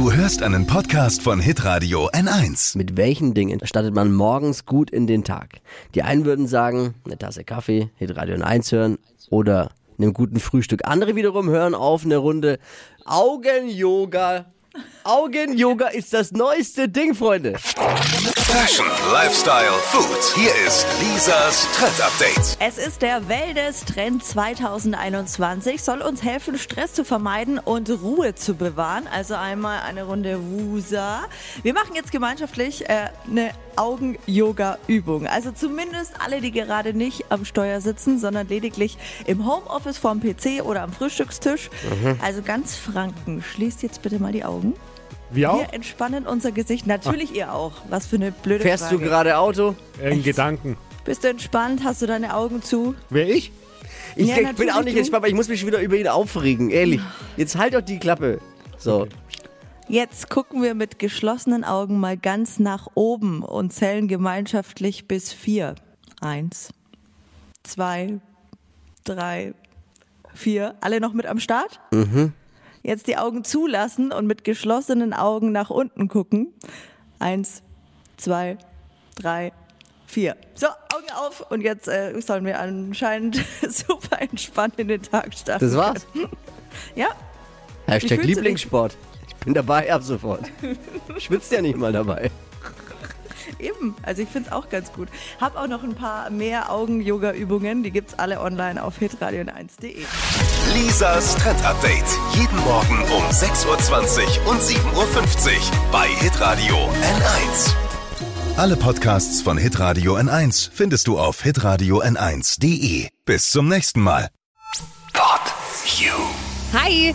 Du hörst einen Podcast von Hitradio N1. Mit welchen Dingen startet man morgens gut in den Tag? Die einen würden sagen, eine Tasse Kaffee, Hitradio N1 hören oder einem guten Frühstück. Andere wiederum hören auf eine Runde Augen-Yoga. Augen-Yoga ist das neueste Ding, Freunde. Fashion, Lifestyle, Food. Hier ist Lisas Trend Update. Es ist der Wellness-Trend 2021, soll uns helfen, Stress zu vermeiden und Ruhe zu bewahren. Also einmal eine Runde Wusa. Wir machen jetzt gemeinschaftlich äh, eine Augen-Yoga-Übung. Also zumindest alle, die gerade nicht am Steuer sitzen, sondern lediglich im Homeoffice vorm PC oder am Frühstückstisch. Also ganz Franken. Schließt jetzt bitte mal die Augen. Wir auch? Wir entspannen unser Gesicht. Natürlich ihr auch. Was für eine blöde Fährst Frage. du gerade Auto? In Gedanken. Bist du entspannt? Hast du deine Augen zu? Wer ich? Ich, Ja, bin auch nicht du. entspannt, weil ich muss mich wieder über ihn aufregen, ehrlich. Jetzt halt doch die Klappe. So. Jetzt gucken wir mit geschlossenen Augen mal ganz nach oben und zählen gemeinschaftlich bis vier. Eins, zwei, drei, vier. Alle noch mit am Start? Mhm. Jetzt die Augen zulassen und mit geschlossenen Augen nach unten gucken. Eins, zwei, drei, vier. So, Augen auf und jetzt äh, sollen wir anscheinend super entspannt in den Tag starten. Das war's. Ja, Hashtag? Lieblingssport. Ich bin dabei ab sofort. Schwitzt ja nicht mal dabei. Eben, also ich finde es auch ganz gut. Hab auch noch ein paar mehr Augen-Yoga-Übungen, die gibt's alle online auf hitradio1.de. Lisas Trend Update. Jeden Morgen um 6.20 Uhr und 7.50 Uhr bei Hitradio N1. Alle Podcasts von Hitradio N1 findest du auf hitradio n1.de. Bis zum nächsten Mal. Pod You. Hi!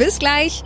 Bis gleich.